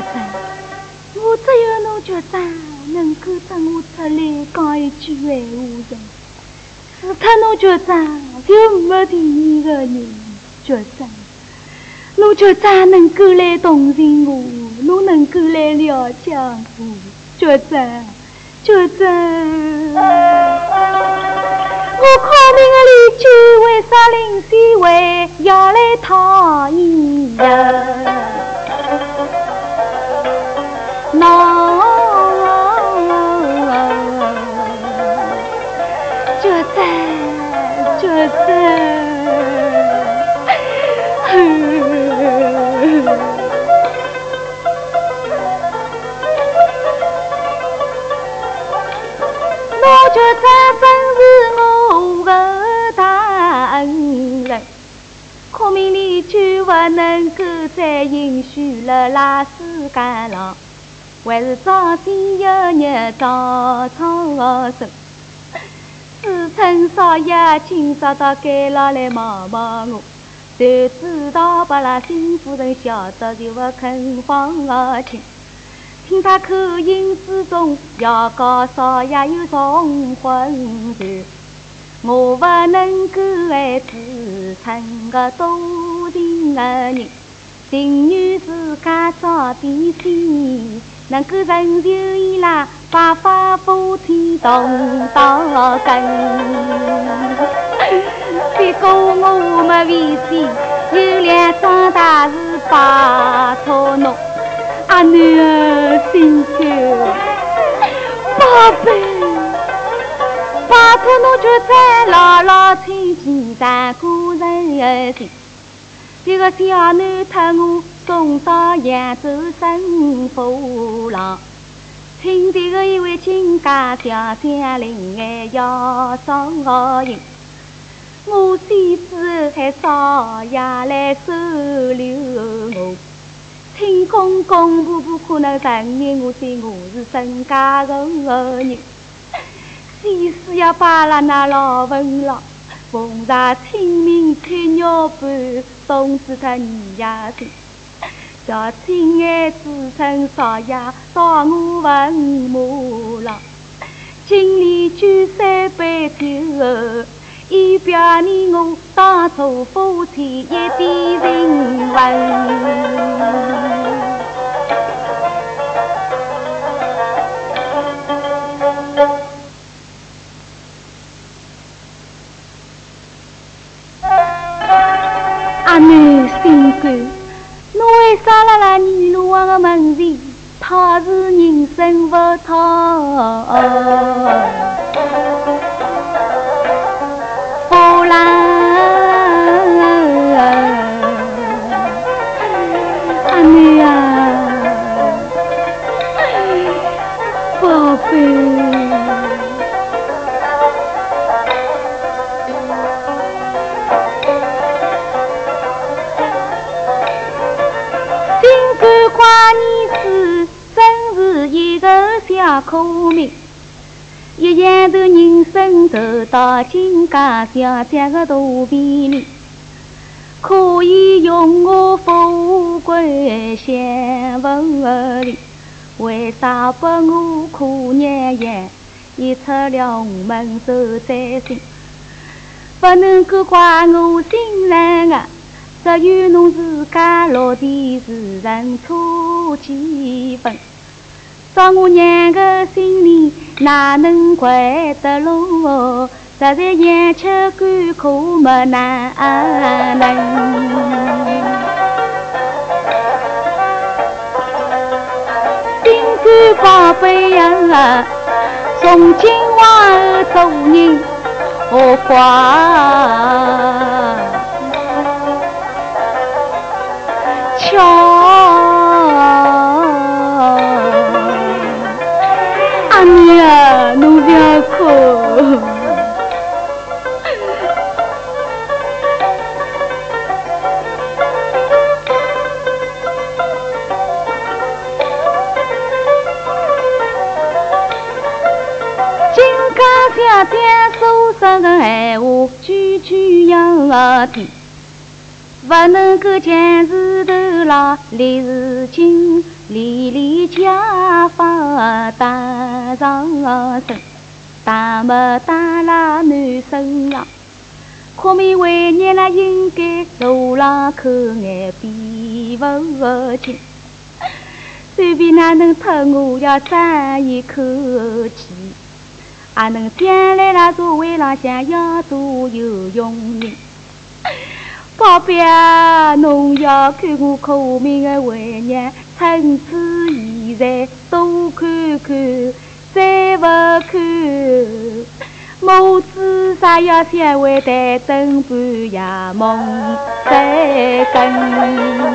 长，我只有侬局长能够等我出来讲一句闲话的，除脱侬局长就没第二个人。局长，侬局长能够来同情我，侬能够来了解我，局长，局长。我考命的邻居为啥临时会要来讨厌呀？我觉得真是我的大恩人，可命邻居不能够再允许了那世间上，还是早点有日早操生。自称少爷今朝到街上来望望我，就知道把那新夫人晓得就不肯放心。听他口音之中，要告少爷有重婚事，我不能够还自称个多情的人，情愿自家早点死，能够成就伊拉白发夫妻动刀根。别过我没危险，有两桩大事拜托侬。阿囡儿辛苦，宝贝，拜托侬就再牢牢听见咱古人的信。这个小囡托我送到扬州生父郎，请这个一位亲家小将临安要送银，我先子还少爷来收留我。请公公婆婆可能承认我对我是沈家的后人，先是要把了那老文郎奉上清明穿鸟般送子他女呀亲，叫亲爱子称少爷到我文马郎，敬里举三杯酒。以表你我当初夫妻一点情分。阿妹心肝，侬为啥辣辣女路王的门前，他是人生不讨？阿妹啊，宝贝，尽管夸你是真是一个小苦命。一仰头，人生走到今家小姐的肚皮里，可以用我富贵享福利，为啥不我苦娘样，一出了红门受灾星？不能够怪我心软啊，只有侬自家落地是人错几分。照我娘个心里，哪能怪得落？实在养吃干苦没哪能？心肝宝贝呀，从今往后做人何况侬不要哭。金刚小姐所说的闲话，句句要听，不能够将石头牢，立事情离离家法打上身，打么打了男生啊？可命为孽了，应该路浪口眼闭不紧。随便哪能脱我要争一口气，也能将来那座围廊向要做游泳人。宝贝啊，侬要看我可命的为娘，趁此现在多看看，再不看，母子啥也相会，待等半夜梦再更。